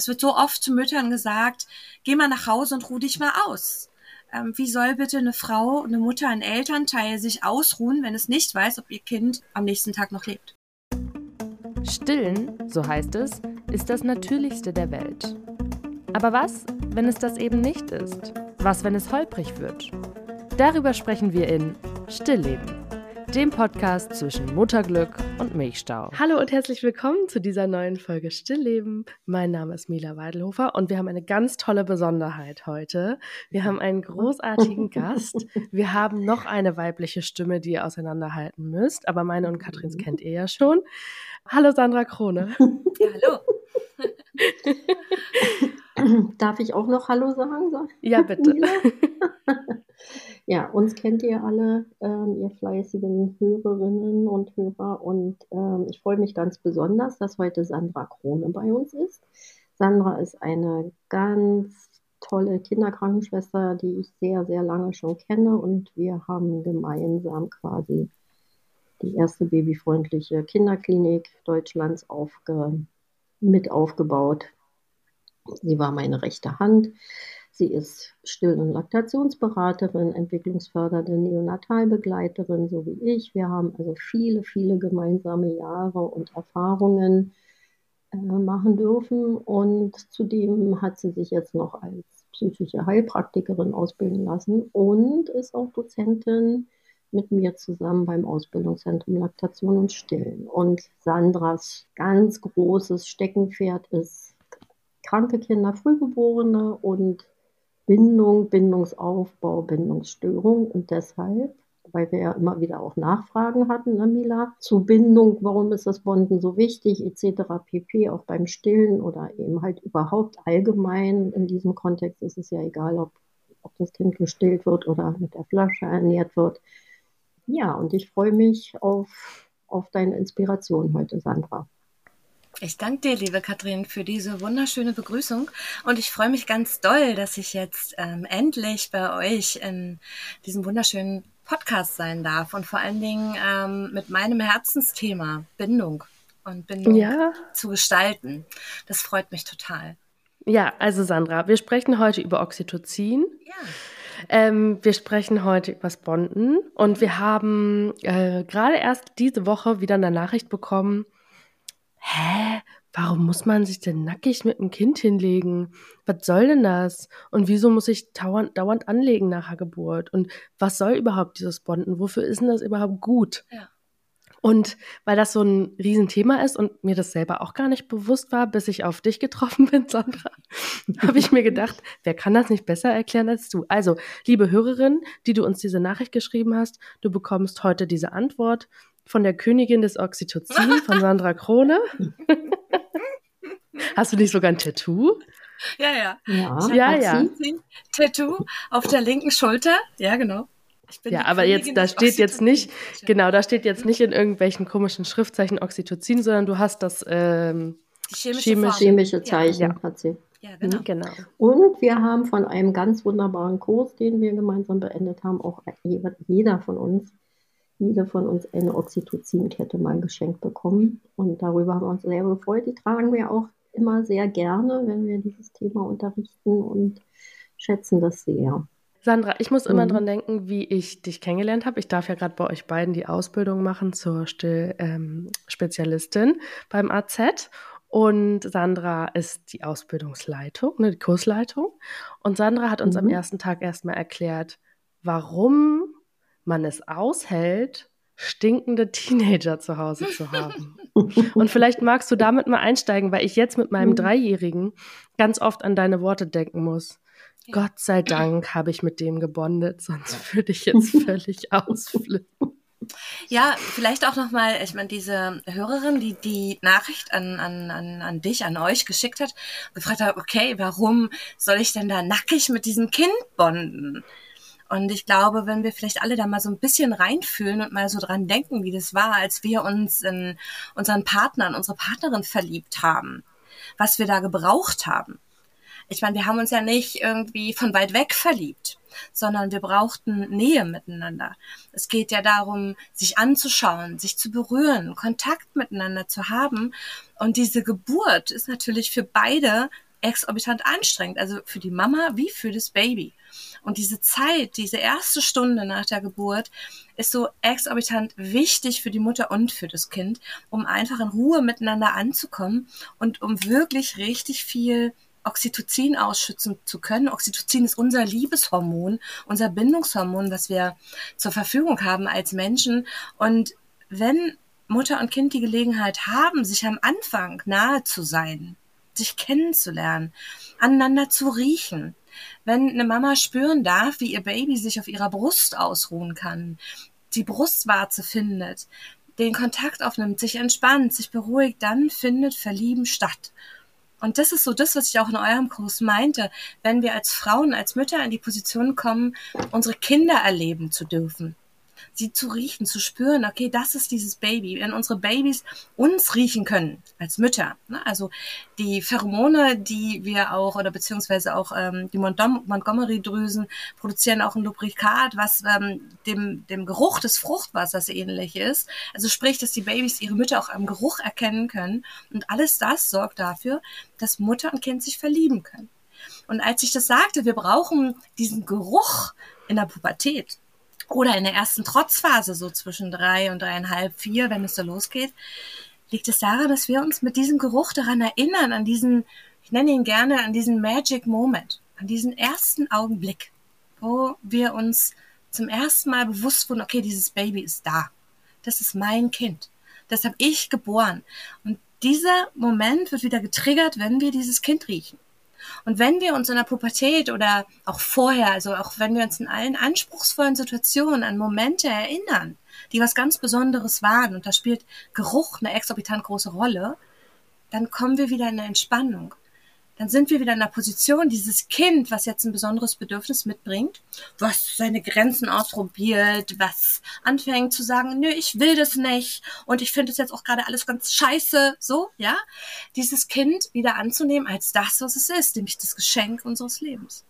Es wird so oft zu Müttern gesagt, geh mal nach Hause und ruh dich mal aus. Ähm, wie soll bitte eine Frau, eine Mutter, ein Elternteil sich ausruhen, wenn es nicht weiß, ob ihr Kind am nächsten Tag noch lebt? Stillen, so heißt es, ist das Natürlichste der Welt. Aber was, wenn es das eben nicht ist? Was, wenn es holprig wird? Darüber sprechen wir in Stillleben dem Podcast zwischen Mutterglück und Milchstau. Hallo und herzlich willkommen zu dieser neuen Folge Stillleben. Mein Name ist Mila Weidelhofer und wir haben eine ganz tolle Besonderheit heute. Wir haben einen großartigen Gast. Wir haben noch eine weibliche Stimme, die ihr auseinanderhalten müsst, aber meine und Katrins kennt ihr ja schon. Hallo Sandra Krone. Ja, hallo. Darf ich auch noch Hallo sagen? Ja, bitte. Ja, uns kennt ihr alle, ähm, ihr fleißigen Hörerinnen und Hörer. Und ähm, ich freue mich ganz besonders, dass heute Sandra Krone bei uns ist. Sandra ist eine ganz tolle Kinderkrankenschwester, die ich sehr, sehr lange schon kenne. Und wir haben gemeinsam quasi die erste babyfreundliche Kinderklinik Deutschlands aufge mit aufgebaut. Sie war meine rechte Hand. Sie ist Still- und Laktationsberaterin, entwicklungsfördernde Neonatalbegleiterin, so wie ich. Wir haben also viele, viele gemeinsame Jahre und Erfahrungen äh, machen dürfen. Und zudem hat sie sich jetzt noch als psychische Heilpraktikerin ausbilden lassen und ist auch Dozentin mit mir zusammen beim Ausbildungszentrum Laktation und Stillen. Und Sandras ganz großes Steckenpferd ist kranke Kinder, Frühgeborene und Bindung, Bindungsaufbau, Bindungsstörung und deshalb, weil wir ja immer wieder auch Nachfragen hatten, ne, Mila, zu Bindung, warum ist das Bonden so wichtig, etc. pp, auch beim Stillen oder eben halt überhaupt allgemein in diesem Kontext ist es ja egal, ob, ob das Kind gestillt wird oder mit der Flasche ernährt wird. Ja, und ich freue mich auf, auf deine Inspiration heute, Sandra. Ich danke dir, liebe Katrin, für diese wunderschöne Begrüßung. Und ich freue mich ganz doll, dass ich jetzt ähm, endlich bei euch in diesem wunderschönen Podcast sein darf und vor allen Dingen ähm, mit meinem Herzensthema Bindung und Bindung ja. zu gestalten. Das freut mich total. Ja, also Sandra, wir sprechen heute über Oxytocin. Ja. Ähm, wir sprechen heute über Bonden und wir haben äh, gerade erst diese Woche wieder eine Nachricht bekommen, hä, warum muss man sich denn nackig mit dem Kind hinlegen? Was soll denn das? Und wieso muss ich dauernd, dauernd anlegen nach der Geburt? Und was soll überhaupt dieses Bonden? Wofür ist denn das überhaupt gut? Ja. Und weil das so ein Riesenthema ist und mir das selber auch gar nicht bewusst war, bis ich auf dich getroffen bin, Sandra, habe ich mir gedacht, wer kann das nicht besser erklären als du? Also, liebe Hörerin, die du uns diese Nachricht geschrieben hast, du bekommst heute diese Antwort von der Königin des Oxytocin von Sandra Krone. Hast du nicht sogar ein Tattoo? Ja, ja. Ja, ja. ja. Tattoo auf der linken Schulter. Ja, genau. Ja, aber jetzt, da steht jetzt nicht, genau, da steht jetzt nicht in irgendwelchen komischen Schriftzeichen Oxytocin, sondern du hast das ähm, chemische, chemische, chemische, Zeichen, ja. hat sie. Ja, genau. Mhm, genau. Und wir haben von einem ganz wunderbaren Kurs, den wir gemeinsam beendet haben, auch jeder von uns jede von uns eine Oxytocin-Kette mal geschenkt bekommen. Und darüber haben wir uns sehr gefreut. Die tragen wir auch immer sehr gerne, wenn wir dieses Thema unterrichten und schätzen das sehr. Sandra, ich muss immer mhm. dran denken, wie ich dich kennengelernt habe. Ich darf ja gerade bei euch beiden die Ausbildung machen zur Still-Spezialistin ähm, beim AZ. Und Sandra ist die Ausbildungsleitung, ne, die Kursleitung. Und Sandra hat uns mhm. am ersten Tag erstmal erklärt, warum man es aushält, stinkende Teenager zu Hause zu haben. Und vielleicht magst du damit mal einsteigen, weil ich jetzt mit meinem mhm. Dreijährigen ganz oft an deine Worte denken muss. Gott sei Dank habe ich mit dem gebondet, sonst würde ich jetzt völlig ausflippen. Ja, vielleicht auch nochmal, ich meine, diese Hörerin, die die Nachricht an, an, an, an dich, an euch geschickt hat, gefragt hat, okay, warum soll ich denn da nackig mit diesem Kind bonden? Und ich glaube, wenn wir vielleicht alle da mal so ein bisschen reinfühlen und mal so dran denken, wie das war, als wir uns in unseren Partner, in unsere Partnerin verliebt haben, was wir da gebraucht haben. Ich meine, wir haben uns ja nicht irgendwie von weit weg verliebt, sondern wir brauchten Nähe miteinander. Es geht ja darum, sich anzuschauen, sich zu berühren, Kontakt miteinander zu haben. Und diese Geburt ist natürlich für beide exorbitant anstrengend, also für die Mama wie für das Baby. Und diese Zeit, diese erste Stunde nach der Geburt ist so exorbitant wichtig für die Mutter und für das Kind, um einfach in Ruhe miteinander anzukommen und um wirklich richtig viel Oxytocin ausschützen zu können. Oxytocin ist unser Liebeshormon, unser Bindungshormon, was wir zur Verfügung haben als Menschen. Und wenn Mutter und Kind die Gelegenheit haben, sich am Anfang nahe zu sein, sich kennenzulernen, aneinander zu riechen, wenn eine Mama spüren darf, wie ihr Baby sich auf ihrer Brust ausruhen kann, die Brustwarze findet, den Kontakt aufnimmt, sich entspannt, sich beruhigt, dann findet Verlieben statt. Und das ist so das, was ich auch in eurem Kurs meinte, wenn wir als Frauen, als Mütter in die Position kommen, unsere Kinder erleben zu dürfen sie zu riechen, zu spüren, okay, das ist dieses Baby. Wenn unsere Babys uns riechen können als Mütter, ne? also die Pheromone, die wir auch oder beziehungsweise auch ähm, die Montgomery-Drüsen produzieren auch ein Lubrikat, was ähm, dem, dem Geruch des Fruchtwassers ähnlich ist. Also sprich, dass die Babys ihre Mütter auch am Geruch erkennen können. Und alles das sorgt dafür, dass Mutter und Kind sich verlieben können. Und als ich das sagte, wir brauchen diesen Geruch in der Pubertät, oder in der ersten Trotzphase, so zwischen drei und dreieinhalb, vier, wenn es so losgeht, liegt es daran, dass wir uns mit diesem Geruch daran erinnern, an diesen, ich nenne ihn gerne, an diesen Magic Moment, an diesen ersten Augenblick, wo wir uns zum ersten Mal bewusst wurden, okay, dieses Baby ist da. Das ist mein Kind. Das habe ich geboren. Und dieser Moment wird wieder getriggert, wenn wir dieses Kind riechen. Und wenn wir uns in der Pubertät oder auch vorher, also auch wenn wir uns in allen anspruchsvollen Situationen an Momente erinnern, die was ganz Besonderes waren, und da spielt Geruch eine exorbitant große Rolle, dann kommen wir wieder in eine Entspannung dann sind wir wieder in der Position, dieses Kind, was jetzt ein besonderes Bedürfnis mitbringt, was seine Grenzen ausprobiert, was anfängt zu sagen, nö, ich will das nicht und ich finde das jetzt auch gerade alles ganz scheiße, so, ja, dieses Kind wieder anzunehmen als das, was es ist, nämlich das Geschenk unseres Lebens.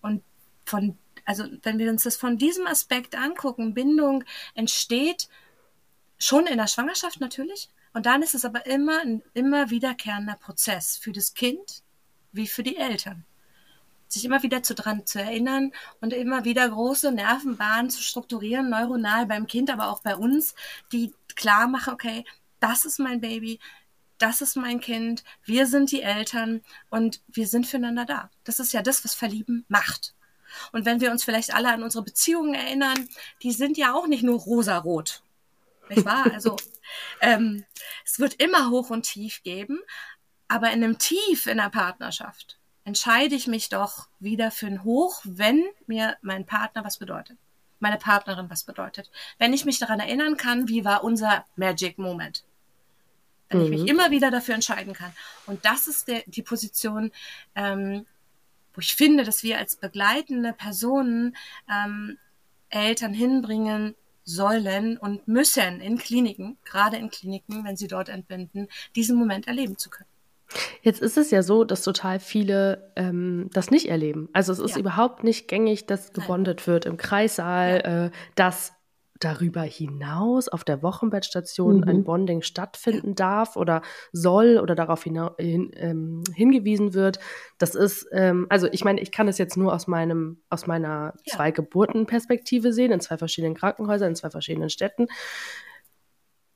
Und von, also wenn wir uns das von diesem Aspekt angucken, Bindung entsteht schon in der Schwangerschaft natürlich, und dann ist es aber immer ein immer wiederkehrender Prozess für das Kind wie für die Eltern. Sich immer wieder zu dran zu erinnern und immer wieder große Nervenbahnen zu strukturieren, neuronal beim Kind, aber auch bei uns, die klar machen, okay, das ist mein Baby, das ist mein Kind, wir sind die Eltern und wir sind füreinander da. Das ist ja das, was Verlieben macht. Und wenn wir uns vielleicht alle an unsere Beziehungen erinnern, die sind ja auch nicht nur rosarot. Nicht wahr? Also ähm, es wird immer hoch und tief geben, aber in einem Tief in der Partnerschaft entscheide ich mich doch wieder für ein Hoch, wenn mir mein Partner was bedeutet, meine Partnerin was bedeutet. Wenn ich mich daran erinnern kann, wie war unser Magic Moment. Wenn mhm. ich mich mhm. immer wieder dafür entscheiden kann. Und das ist der, die Position, ähm, wo ich finde, dass wir als begleitende Personen ähm, Eltern hinbringen, sollen und müssen in Kliniken, gerade in Kliniken, wenn sie dort entbinden, diesen Moment erleben zu können. Jetzt ist es ja so, dass total viele ähm, das nicht erleben. Also es ist ja. überhaupt nicht gängig, dass gebondet wird im Kreissaal, ja. äh, dass darüber hinaus auf der Wochenbettstation mhm. ein Bonding stattfinden darf oder soll oder darauf hin, ähm, hingewiesen wird. Das ist, ähm, also ich meine, ich kann es jetzt nur aus meinem, aus meiner ja. zwei Geburtenperspektive sehen, in zwei verschiedenen Krankenhäusern, in zwei verschiedenen Städten.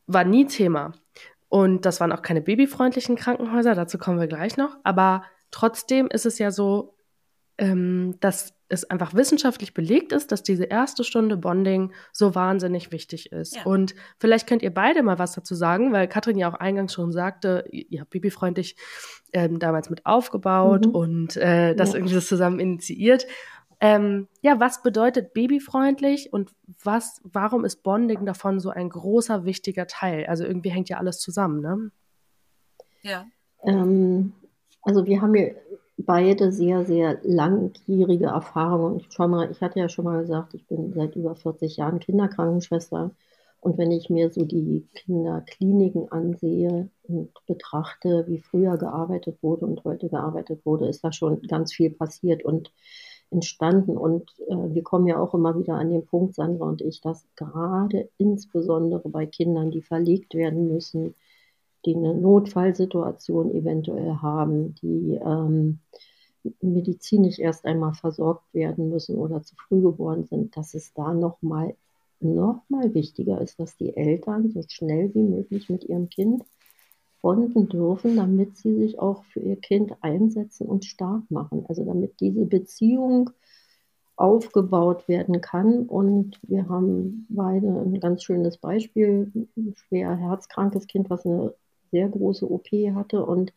War nie Thema. Und das waren auch keine babyfreundlichen Krankenhäuser, dazu kommen wir gleich noch. Aber trotzdem ist es ja so, ähm, dass es einfach wissenschaftlich belegt ist, dass diese erste Stunde Bonding so wahnsinnig wichtig ist. Ja. Und vielleicht könnt ihr beide mal was dazu sagen, weil Katrin ja auch eingangs schon sagte, ihr habt babyfreundlich ähm, damals mit aufgebaut mhm. und äh, das ja. irgendwie zusammen initiiert. Ähm, ja, was bedeutet babyfreundlich und was, warum ist Bonding davon so ein großer, wichtiger Teil? Also irgendwie hängt ja alles zusammen, ne? Ja. Ähm, also wir haben ja beide sehr, sehr langjährige Erfahrungen. Ich schau mal, ich hatte ja schon mal gesagt, ich bin seit über 40 Jahren Kinderkrankenschwester. Und wenn ich mir so die Kinderkliniken ansehe und betrachte, wie früher gearbeitet wurde und heute gearbeitet wurde, ist da schon ganz viel passiert und entstanden. Und äh, wir kommen ja auch immer wieder an den Punkt, Sandra und ich, dass gerade insbesondere bei Kindern, die verlegt werden müssen, die eine Notfallsituation eventuell haben, die ähm, medizinisch erst einmal versorgt werden müssen oder zu früh geboren sind, dass es da nochmal noch mal wichtiger ist, dass die Eltern so schnell wie möglich mit ihrem Kind bonden dürfen, damit sie sich auch für ihr Kind einsetzen und stark machen. Also damit diese Beziehung aufgebaut werden kann. Und wir haben beide ein ganz schönes Beispiel, ein schwer herzkrankes Kind, was eine sehr große OP hatte. Und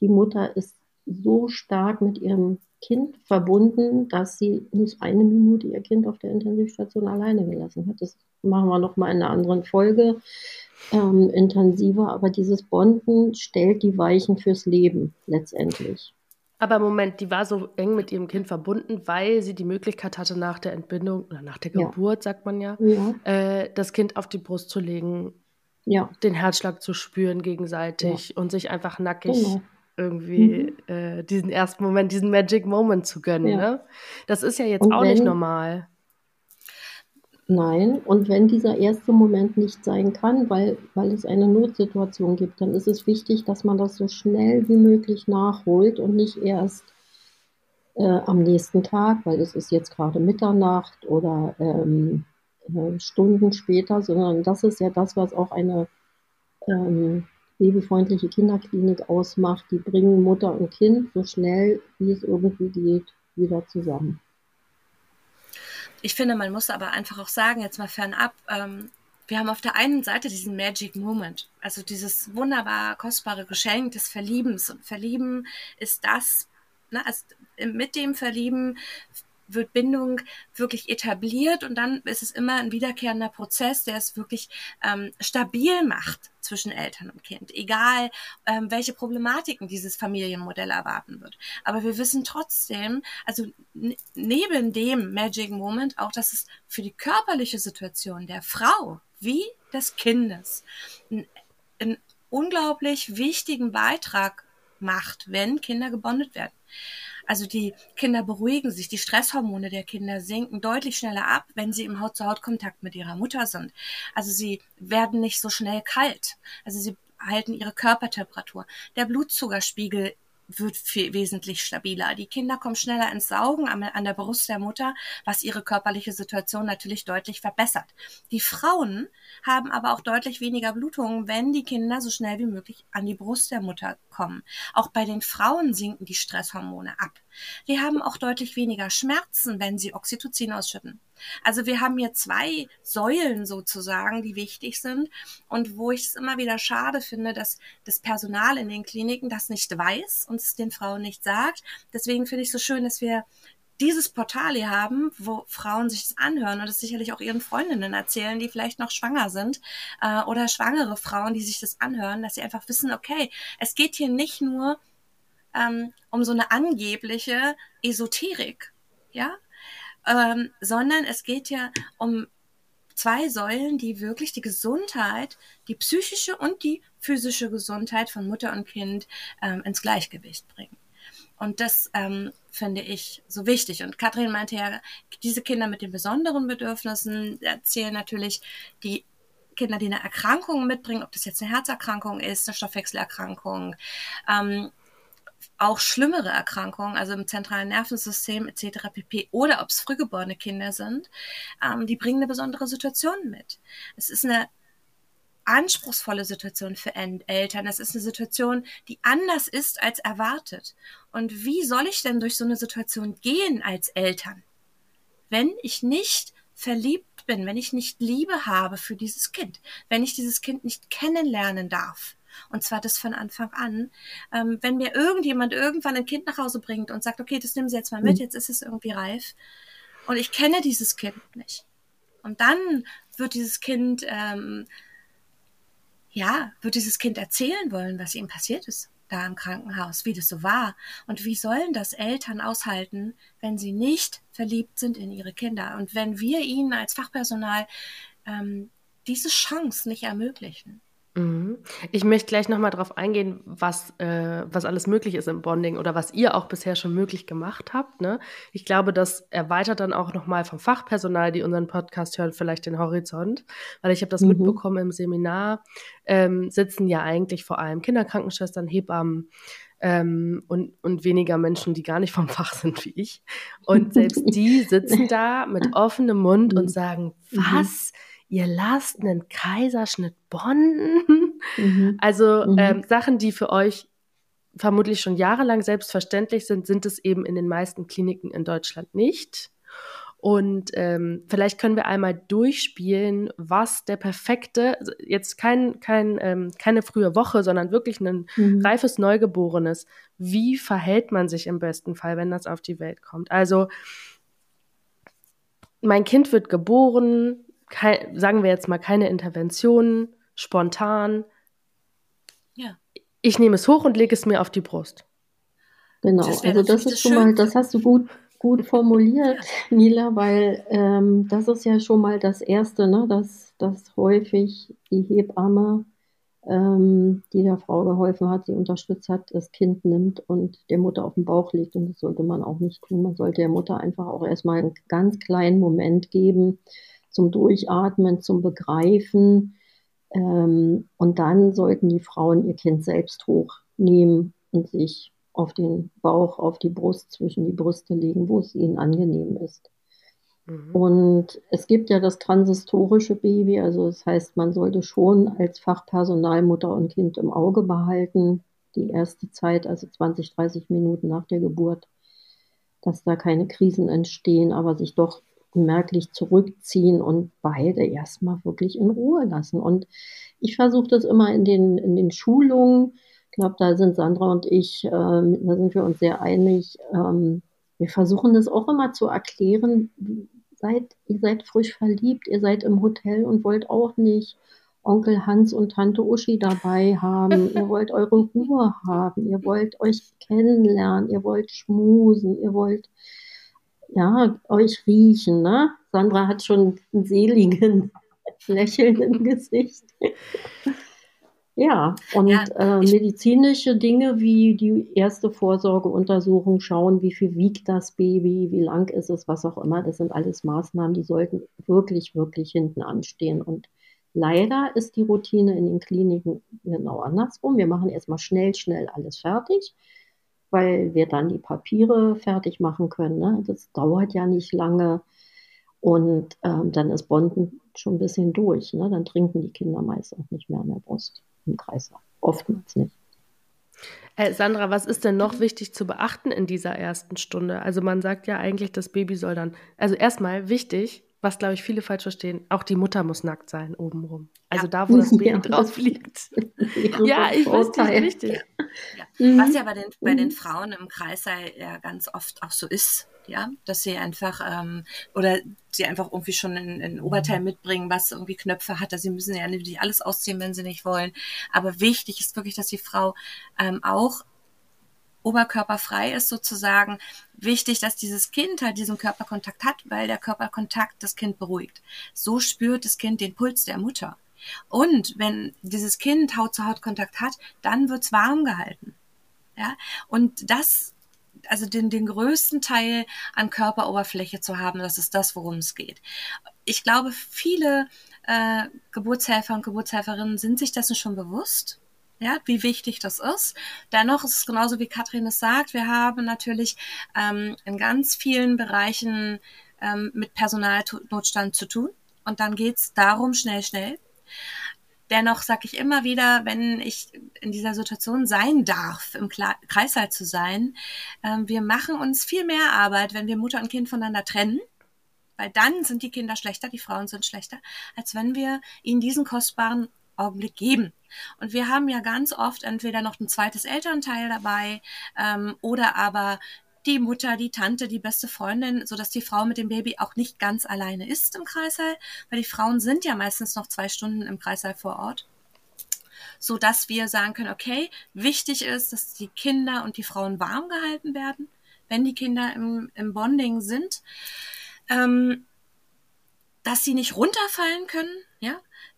die Mutter ist so stark mit ihrem Kind verbunden, dass sie nicht eine Minute ihr Kind auf der Intensivstation alleine gelassen hat. Das machen wir noch mal in einer anderen Folge ähm, intensiver. Aber dieses Bonden stellt die Weichen fürs Leben letztendlich. Aber Moment, die war so eng mit ihrem Kind verbunden, weil sie die Möglichkeit hatte, nach der Entbindung oder nach der Geburt, ja. sagt man ja, ja. Äh, das Kind auf die Brust zu legen, ja. den Herzschlag zu spüren gegenseitig und sich einfach nackig genau. irgendwie mhm. äh, diesen ersten Moment, diesen Magic Moment zu gönnen. Ne? Das ist ja jetzt und auch wenn, nicht normal. Nein, und wenn dieser erste Moment nicht sein kann, weil, weil es eine Notsituation gibt, dann ist es wichtig, dass man das so schnell wie möglich nachholt und nicht erst äh, am nächsten Tag, weil es ist jetzt gerade Mitternacht oder ähm, äh, Stunden später, sondern das ist ja das, was auch eine ähm, babyfreundliche Kinderklinik ausmacht. Die bringen Mutter und Kind so schnell, wie es irgendwie geht, wieder zusammen. Ich finde, man muss aber einfach auch sagen, jetzt mal fernab, ähm, wir haben auf der einen Seite diesen Magic Moment, also dieses wunderbar kostbare Geschenk des Verliebens. Und Verlieben ist das, ne, also mit dem Verlieben wird Bindung wirklich etabliert und dann ist es immer ein wiederkehrender Prozess, der es wirklich ähm, stabil macht zwischen Eltern und Kind, egal ähm, welche Problematiken dieses Familienmodell erwarten wird. Aber wir wissen trotzdem, also neben dem Magic Moment auch, dass es für die körperliche Situation der Frau wie des Kindes einen unglaublich wichtigen Beitrag macht, wenn Kinder gebondet werden. Also die Kinder beruhigen sich, die Stresshormone der Kinder sinken deutlich schneller ab, wenn sie im Haut-zu-Haut-Kontakt mit ihrer Mutter sind. Also sie werden nicht so schnell kalt. Also sie halten ihre Körpertemperatur. Der Blutzuckerspiegel wird viel, wesentlich stabiler. Die Kinder kommen schneller ins Saugen an, an, der Brust der Mutter, was ihre körperliche Situation natürlich deutlich verbessert. Die Frauen haben aber auch deutlich weniger Blutungen, wenn die Kinder so schnell wie möglich an die Brust der Mutter kommen. Auch bei den Frauen sinken die Stresshormone ab. Die haben auch deutlich weniger Schmerzen, wenn sie Oxytocin ausschütten. Also wir haben hier zwei Säulen sozusagen, die wichtig sind und wo ich es immer wieder schade finde, dass das Personal in den Kliniken das nicht weiß und es den Frauen nicht sagt. Deswegen finde ich es so schön, dass wir dieses Portal hier haben, wo Frauen sich das anhören und es sicherlich auch ihren Freundinnen erzählen, die vielleicht noch schwanger sind äh, oder schwangere Frauen, die sich das anhören, dass sie einfach wissen, okay, es geht hier nicht nur ähm, um so eine angebliche Esoterik, ja, ähm, sondern es geht ja um zwei Säulen, die wirklich die Gesundheit, die psychische und die physische Gesundheit von Mutter und Kind ähm, ins Gleichgewicht bringen. Und das ähm, finde ich so wichtig. Und Katrin meinte ja, diese Kinder mit den besonderen Bedürfnissen erzählen natürlich die Kinder, die eine Erkrankung mitbringen, ob das jetzt eine Herzerkrankung ist, eine Stoffwechselerkrankung, ähm, auch schlimmere Erkrankungen, also im zentralen Nervensystem etc. pp. oder ob es frühgeborene Kinder sind, ähm, die bringen eine besondere Situation mit. Es ist eine anspruchsvolle Situation für Eltern. Es ist eine Situation, die anders ist als erwartet. Und wie soll ich denn durch so eine Situation gehen als Eltern, wenn ich nicht verliebt bin, wenn ich nicht Liebe habe für dieses Kind, wenn ich dieses Kind nicht kennenlernen darf? Und zwar das von Anfang an. Ähm, wenn mir irgendjemand irgendwann ein Kind nach Hause bringt und sagt, okay, das nehmen Sie jetzt mal mit, mhm. jetzt ist es irgendwie reif. Und ich kenne dieses Kind nicht. Und dann wird dieses Kind, ähm, ja, wird dieses Kind erzählen wollen, was ihm passiert ist da im Krankenhaus, wie das so war. Und wie sollen das Eltern aushalten, wenn sie nicht verliebt sind in ihre Kinder? Und wenn wir ihnen als Fachpersonal ähm, diese Chance nicht ermöglichen? Mhm. Ich möchte gleich nochmal darauf eingehen, was, äh, was alles möglich ist im Bonding oder was ihr auch bisher schon möglich gemacht habt. Ne? Ich glaube, das erweitert dann auch nochmal vom Fachpersonal, die unseren Podcast hören, vielleicht den Horizont. Weil ich habe das mhm. mitbekommen im Seminar, ähm, sitzen ja eigentlich vor allem Kinderkrankenschwestern, Hebammen, ähm, und, und weniger Menschen, die gar nicht vom Fach sind wie ich. Und selbst die sitzen da mit offenem Mund und mhm. sagen, mhm. Ihr lasst einen Kaiserschnitt bonden? Mhm. Also mhm. ähm, Sachen, die für euch vermutlich schon jahrelang selbstverständlich sind, sind es eben in den meisten Kliniken in Deutschland nicht. Und ähm, vielleicht können wir einmal durchspielen, was der perfekte, jetzt kein, kein, ähm, keine frühe Woche, sondern wirklich ein mhm. reifes Neugeborenes. Wie verhält man sich im besten Fall, wenn das auf die Welt kommt? Also, mein Kind wird geboren, kein, sagen wir jetzt mal keine Intervention, spontan. Ja. Ich nehme es hoch und lege es mir auf die Brust. Genau, das also das ist schon mal, das hast du gut gut formuliert, Mila, weil ähm, das ist ja schon mal das Erste, ne, dass, dass häufig die Hebamme, ähm, die der Frau geholfen hat, sie unterstützt hat, das Kind nimmt und der Mutter auf den Bauch legt. Und das sollte man auch nicht tun. Man sollte der Mutter einfach auch erstmal einen ganz kleinen Moment geben zum Durchatmen, zum Begreifen. Ähm, und dann sollten die Frauen ihr Kind selbst hochnehmen und sich auf den Bauch, auf die Brust, zwischen die Brüste legen, wo es ihnen angenehm ist. Mhm. Und es gibt ja das transistorische Baby, also das heißt, man sollte schon als Fachpersonal Mutter und Kind im Auge behalten, die erste Zeit, also 20, 30 Minuten nach der Geburt, dass da keine Krisen entstehen, aber sich doch merklich zurückziehen und beide erstmal wirklich in Ruhe lassen. Und ich versuche das immer in den, in den Schulungen, glaube, da sind Sandra und ich, äh, da sind wir uns sehr einig. Ähm, wir versuchen das auch immer zu erklären. Seid, ihr seid frisch verliebt, ihr seid im Hotel und wollt auch nicht Onkel Hans und Tante Uschi dabei haben. ihr wollt eure Ruhe haben. Ihr wollt euch kennenlernen. Ihr wollt schmusen. Ihr wollt ja euch riechen. Ne? Sandra hat schon einen seligen Lächeln im Gesicht. Ja, und ja, äh, medizinische Dinge wie die erste Vorsorgeuntersuchung schauen, wie viel wiegt das Baby, wie lang ist es, was auch immer, das sind alles Maßnahmen, die sollten wirklich, wirklich hinten anstehen. Und leider ist die Routine in den Kliniken genau andersrum. Wir machen erstmal schnell, schnell alles fertig, weil wir dann die Papiere fertig machen können. Ne? Das dauert ja nicht lange. Und ähm, dann ist Bonden schon ein bisschen durch. Ne? Dann trinken die Kinder meist auch nicht mehr an der Brust im Kreislauf. Oftmals nicht. Äh, Sandra, was ist denn noch wichtig zu beachten in dieser ersten Stunde? Also man sagt ja eigentlich, das Baby soll dann, also erstmal wichtig, was glaube ich viele falsch verstehen, auch die Mutter muss nackt sein obenrum. Also ja. da, wo das Baby ja. drauf liegt. ja, ich weiß nicht, richtig. Ja. Mhm. Was ja bei den, bei den Frauen im Kreissaal ja ganz oft auch so ist, ja, dass sie einfach ähm, oder sie einfach irgendwie schon ein, ein Oberteil mitbringen, was irgendwie Knöpfe hat. Also sie müssen ja nicht alles ausziehen, wenn sie nicht wollen. Aber wichtig ist wirklich, dass die Frau ähm, auch oberkörperfrei ist sozusagen. Wichtig, dass dieses Kind halt diesen Körperkontakt hat, weil der Körperkontakt das Kind beruhigt. So spürt das Kind den Puls der Mutter. Und wenn dieses Kind Haut-zu-Haut-Kontakt hat, dann wird's warm gehalten. Ja, und das also den, den größten Teil an Körperoberfläche zu haben, das ist das, worum es geht. Ich glaube, viele äh, Geburtshelfer und Geburtshelferinnen sind sich dessen schon bewusst. Ja, wie wichtig das ist. Dennoch ist es genauso wie Katrin es sagt. Wir haben natürlich ähm, in ganz vielen Bereichen ähm, mit Personalnotstand zu tun. Und dann geht's darum, schnell, schnell. Dennoch sage ich immer wieder, wenn ich in dieser Situation sein darf, im Kreißsaal zu sein, äh, wir machen uns viel mehr Arbeit, wenn wir Mutter und Kind voneinander trennen, weil dann sind die Kinder schlechter, die Frauen sind schlechter, als wenn wir ihnen diesen kostbaren Augenblick geben. Und wir haben ja ganz oft entweder noch ein zweites Elternteil dabei ähm, oder aber die Mutter, die Tante, die beste Freundin, so dass die Frau mit dem Baby auch nicht ganz alleine ist im Kreißsaal, weil die Frauen sind ja meistens noch zwei Stunden im Kreißsaal vor Ort so dass wir sagen können, okay, wichtig ist, dass die Kinder und die Frauen warm gehalten werden, wenn die Kinder im, im Bonding sind, ähm, dass sie nicht runterfallen können,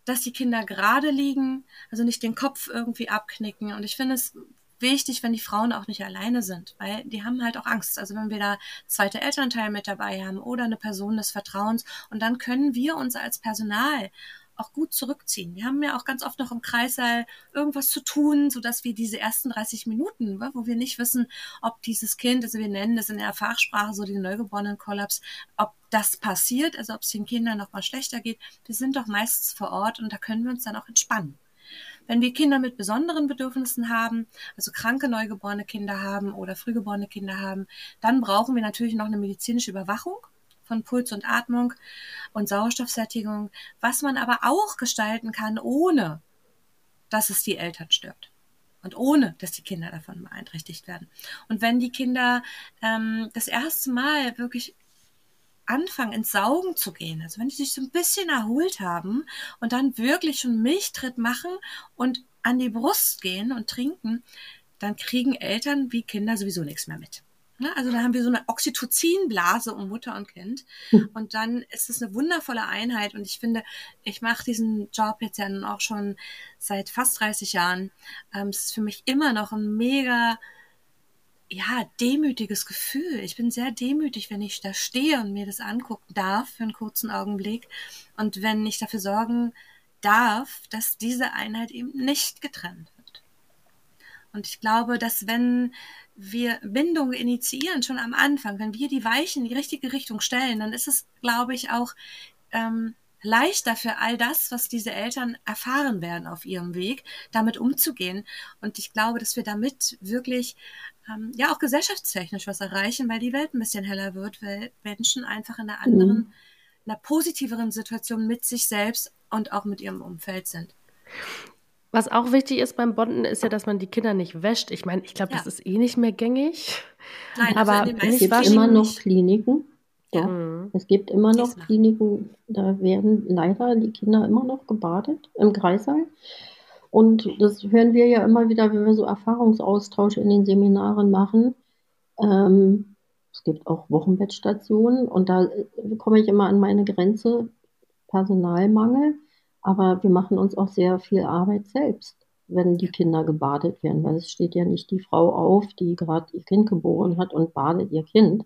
dass die Kinder gerade liegen, also nicht den Kopf irgendwie abknicken. Und ich finde es wichtig, wenn die Frauen auch nicht alleine sind, weil die haben halt auch Angst. Also wenn wir da zweite Elternteil mit dabei haben oder eine Person des Vertrauens und dann können wir uns als Personal auch gut zurückziehen. Wir haben ja auch ganz oft noch im Kreissaal irgendwas zu tun, so dass wir diese ersten 30 Minuten, wo wir nicht wissen, ob dieses Kind, also wir nennen das in der Fachsprache so den neugeborenen Kollaps, ob das passiert, also ob es den Kindern noch mal schlechter geht. Wir sind doch meistens vor Ort und da können wir uns dann auch entspannen. Wenn wir Kinder mit besonderen Bedürfnissen haben, also kranke neugeborene Kinder haben oder frühgeborene Kinder haben, dann brauchen wir natürlich noch eine medizinische Überwachung von Puls und Atmung und Sauerstoffsättigung, was man aber auch gestalten kann, ohne dass es die Eltern stört und ohne, dass die Kinder davon beeinträchtigt werden. Und wenn die Kinder ähm, das erste Mal wirklich anfangen, ins Saugen zu gehen, also wenn die sich so ein bisschen erholt haben und dann wirklich schon Milchtritt machen und an die Brust gehen und trinken, dann kriegen Eltern wie Kinder sowieso nichts mehr mit. Ne? Also da haben wir so eine Oxytocinblase um Mutter und Kind. Hm. Und dann ist es eine wundervolle Einheit. Und ich finde, ich mache diesen Job jetzt ja nun auch schon seit fast 30 Jahren. Ähm, es ist für mich immer noch ein mega, ja, demütiges Gefühl. Ich bin sehr demütig, wenn ich da stehe und mir das angucken darf für einen kurzen Augenblick. Und wenn ich dafür sorgen darf, dass diese Einheit eben nicht getrennt wird. Und ich glaube, dass wenn wir Bindung initiieren, schon am Anfang, wenn wir die Weichen in die richtige Richtung stellen, dann ist es, glaube ich, auch ähm, leichter für all das, was diese Eltern erfahren werden auf ihrem Weg, damit umzugehen. Und ich glaube, dass wir damit wirklich ähm, ja auch gesellschaftstechnisch was erreichen, weil die Welt ein bisschen heller wird, weil Menschen einfach in einer anderen, mhm. einer positiveren Situation mit sich selbst und auch mit ihrem Umfeld sind. Was auch wichtig ist beim Bonden, ist ja, dass man die Kinder nicht wäscht. Ich meine, ich glaube, ja. das ist eh nicht mehr gängig. Nein, also aber es gibt immer noch Kliniken. Ja, mhm. es gibt immer noch Kliniken, da werden leider die Kinder immer noch gebadet im Kreissaal. Und das hören wir ja immer wieder, wenn wir so Erfahrungsaustausch in den Seminaren machen. Ähm, es gibt auch Wochenbettstationen und da äh, komme ich immer an meine Grenze, Personalmangel. Aber wir machen uns auch sehr viel Arbeit selbst, wenn die Kinder gebadet werden, weil es steht ja nicht die Frau auf, die gerade ihr Kind geboren hat und badet ihr Kind.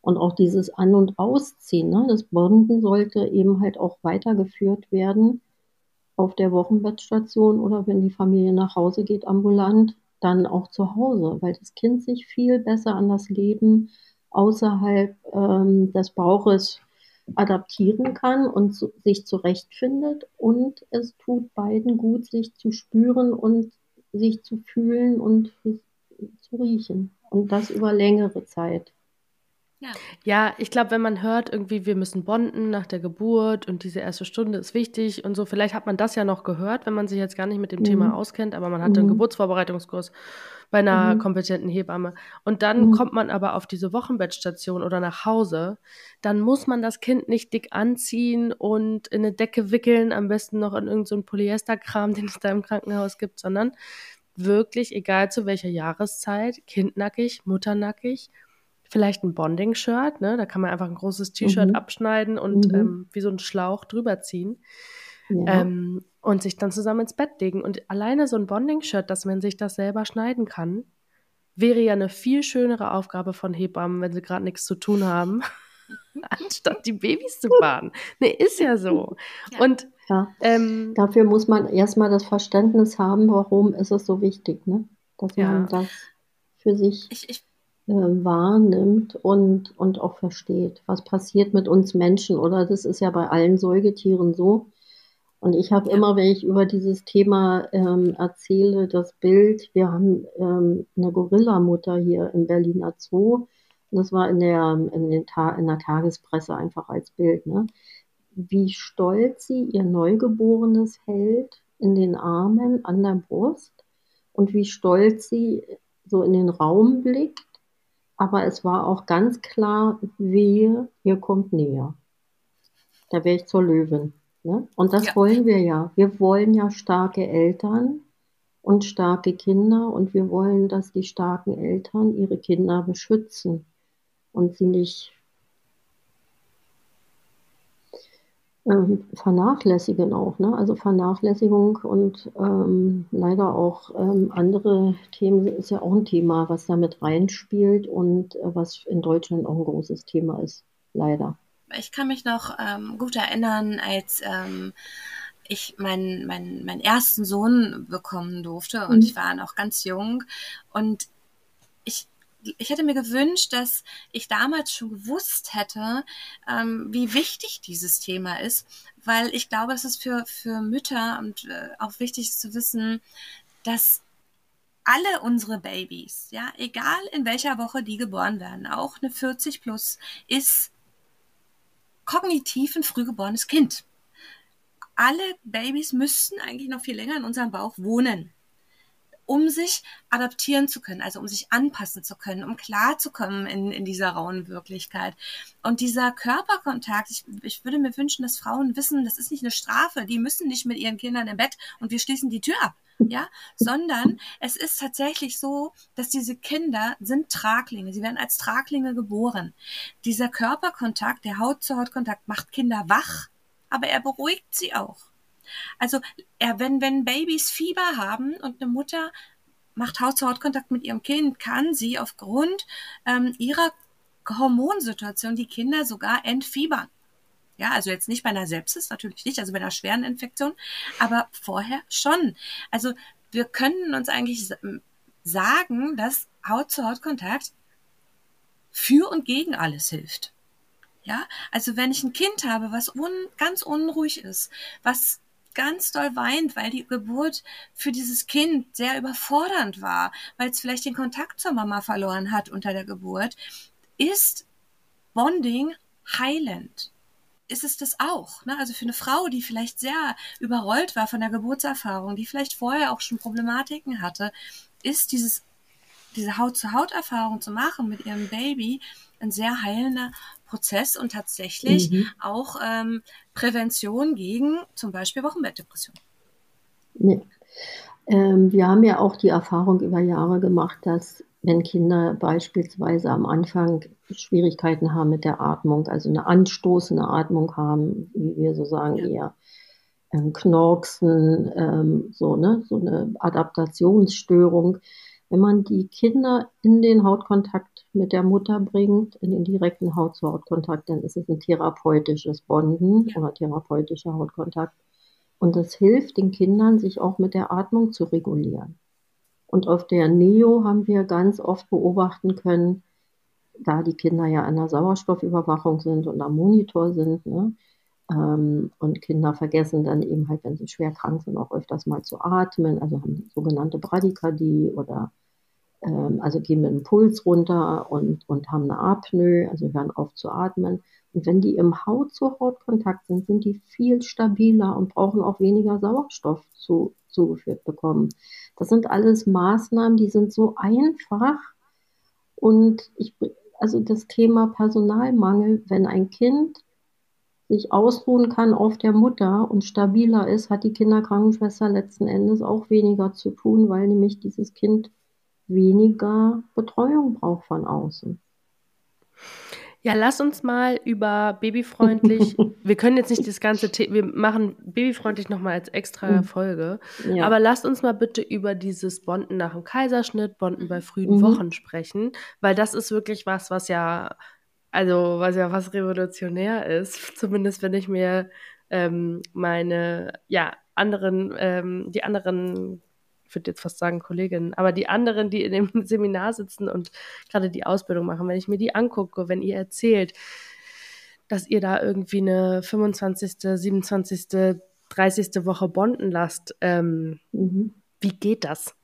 Und auch dieses An- und Ausziehen, ne, das Bonden sollte eben halt auch weitergeführt werden auf der Wochenbettstation oder wenn die Familie nach Hause geht, ambulant, dann auch zu Hause, weil das Kind sich viel besser an das Leben außerhalb ähm, des Bauches adaptieren kann und zu, sich zurechtfindet. Und es tut beiden gut, sich zu spüren und sich zu fühlen und zu riechen. Und das über längere Zeit. Ja, ja ich glaube, wenn man hört, irgendwie, wir müssen bonden nach der Geburt und diese erste Stunde ist wichtig und so, vielleicht hat man das ja noch gehört, wenn man sich jetzt gar nicht mit dem mhm. Thema auskennt, aber man hat mhm. einen Geburtsvorbereitungskurs bei einer mhm. kompetenten Hebamme. Und dann mhm. kommt man aber auf diese Wochenbettstation oder nach Hause, dann muss man das Kind nicht dick anziehen und in eine Decke wickeln, am besten noch in irgendeinen so Polyesterkram, den es da im Krankenhaus gibt, sondern wirklich, egal zu welcher Jahreszeit, kindnackig, mutternackig, vielleicht ein Bonding-Shirt, ne? Da kann man einfach ein großes T-Shirt mhm. abschneiden und mhm. ähm, wie so ein Schlauch drüber ziehen. Ja. Ähm, und sich dann zusammen ins Bett legen. Und alleine so ein Bonding-Shirt, dass man sich das selber schneiden kann, wäre ja eine viel schönere Aufgabe von Hebammen, wenn sie gerade nichts zu tun haben, anstatt die Babys zu baden. Ne, ist ja so. Ja. Und ja. Ähm, dafür muss man erstmal das Verständnis haben, warum ist es so wichtig, ne? Dass man das für sich. Ich, ich wahrnimmt und, und auch versteht, was passiert mit uns Menschen. Oder das ist ja bei allen Säugetieren so. Und ich habe ja. immer, wenn ich über dieses Thema ähm, erzähle, das Bild, wir haben ähm, eine Gorillamutter hier im Berliner Zoo. Das war in der, in, den Ta in der Tagespresse einfach als Bild. Ne? Wie stolz sie ihr Neugeborenes hält in den Armen an der Brust und wie stolz sie so in den Raum blickt aber es war auch ganz klar, wehe, ihr kommt näher. Da wäre ich zur Löwin. Ne? Und das ja. wollen wir ja. Wir wollen ja starke Eltern und starke Kinder und wir wollen, dass die starken Eltern ihre Kinder beschützen und sie nicht ähm, vernachlässigen auch. Ne? Also Vernachlässigung und ähm, leider auch ähm, andere Themen ist ja auch ein Thema, was da mit reinspielt und äh, was in Deutschland auch ein großes Thema ist, leider. Ich kann mich noch ähm, gut erinnern, als ähm, ich meinen mein, meinen ersten Sohn bekommen durfte und mhm. ich war noch ganz jung und ich ich hätte mir gewünscht, dass ich damals schon gewusst hätte, ähm, wie wichtig dieses Thema ist, weil ich glaube, es ist für, für Mütter und äh, auch wichtig zu wissen, dass alle unsere Babys, ja, egal in welcher Woche die geboren werden, auch eine 40 plus, ist kognitiv ein frühgeborenes Kind. Alle Babys müssten eigentlich noch viel länger in unserem Bauch wohnen um sich adaptieren zu können, also um sich anpassen zu können, um klarzukommen in, in dieser rauen Wirklichkeit. Und dieser Körperkontakt, ich, ich würde mir wünschen, dass Frauen wissen, das ist nicht eine Strafe, die müssen nicht mit ihren Kindern im Bett und wir schließen die Tür ab. Ja, sondern es ist tatsächlich so, dass diese Kinder sind Traglinge. Sie werden als Traglinge geboren. Dieser Körperkontakt, der Haut-zu-Haut-Kontakt macht Kinder wach, aber er beruhigt sie auch. Also er, wenn, wenn Babys Fieber haben und eine Mutter macht Haut-zu-Haut-Kontakt mit ihrem Kind, kann sie aufgrund ähm, ihrer Hormonsituation die Kinder sogar entfiebern. Ja, also jetzt nicht bei einer Sepsis, natürlich nicht, also bei einer schweren Infektion, aber vorher schon. Also wir können uns eigentlich sagen, dass Haut-zu-Haut-Kontakt für und gegen alles hilft. Ja, also wenn ich ein Kind habe, was un, ganz unruhig ist, was ganz doll weint, weil die Geburt für dieses Kind sehr überfordernd war, weil es vielleicht den Kontakt zur Mama verloren hat unter der Geburt, ist Bonding heilend. Ist es das auch? Ne? Also für eine Frau, die vielleicht sehr überrollt war von der Geburtserfahrung, die vielleicht vorher auch schon Problematiken hatte, ist dieses, diese Haut-zu-Haut-Erfahrung zu machen mit ihrem Baby ein sehr heilender Prozess und tatsächlich mhm. auch ähm, Prävention gegen zum Beispiel Wochenbettdepression. Nee. Ähm, wir haben ja auch die Erfahrung über Jahre gemacht, dass wenn Kinder beispielsweise am Anfang Schwierigkeiten haben mit der Atmung, also eine anstoßende Atmung haben, wie wir so sagen, ja. eher ähm, Knorksen, ähm, so, ne, so eine Adaptationsstörung. Wenn man die Kinder in den Hautkontakt mit der Mutter bringt, in den direkten Haut-zu-Haut-Kontakt, dann ist es ein therapeutisches Bonden oder therapeutischer Hautkontakt. Und das hilft den Kindern, sich auch mit der Atmung zu regulieren. Und auf der Neo haben wir ganz oft beobachten können, da die Kinder ja an der Sauerstoffüberwachung sind und am Monitor sind, ne, ähm, und Kinder vergessen dann eben halt, wenn sie schwer krank sind, auch öfters mal zu atmen, also haben sogenannte Bradykardie oder also gehen mit dem Puls runter und, und haben eine Apnoe, also hören auf zu atmen. Und wenn die im Haut-zu-Haut-Kontakt sind, sind die viel stabiler und brauchen auch weniger Sauerstoff zu, zugeführt bekommen. Das sind alles Maßnahmen, die sind so einfach. Und ich, also das Thema Personalmangel, wenn ein Kind sich ausruhen kann auf der Mutter und stabiler ist, hat die Kinderkrankenschwester letzten Endes auch weniger zu tun, weil nämlich dieses Kind weniger Betreuung braucht von außen. Ja, lass uns mal über babyfreundlich. wir können jetzt nicht das ganze Thema, wir machen babyfreundlich nochmal als extra hm. Folge. Ja. Aber lasst uns mal bitte über dieses Bonden nach dem Kaiserschnitt, Bonden bei frühen mhm. Wochen sprechen, weil das ist wirklich was, was ja, also was ja fast revolutionär ist. Zumindest wenn ich mir ähm, meine, ja, anderen, ähm, die anderen ich würde jetzt fast sagen Kolleginnen, aber die anderen, die in dem Seminar sitzen und gerade die Ausbildung machen, wenn ich mir die angucke, wenn ihr erzählt, dass ihr da irgendwie eine 25., 27., 30. Woche bonden lasst, ähm, mhm. wie geht das?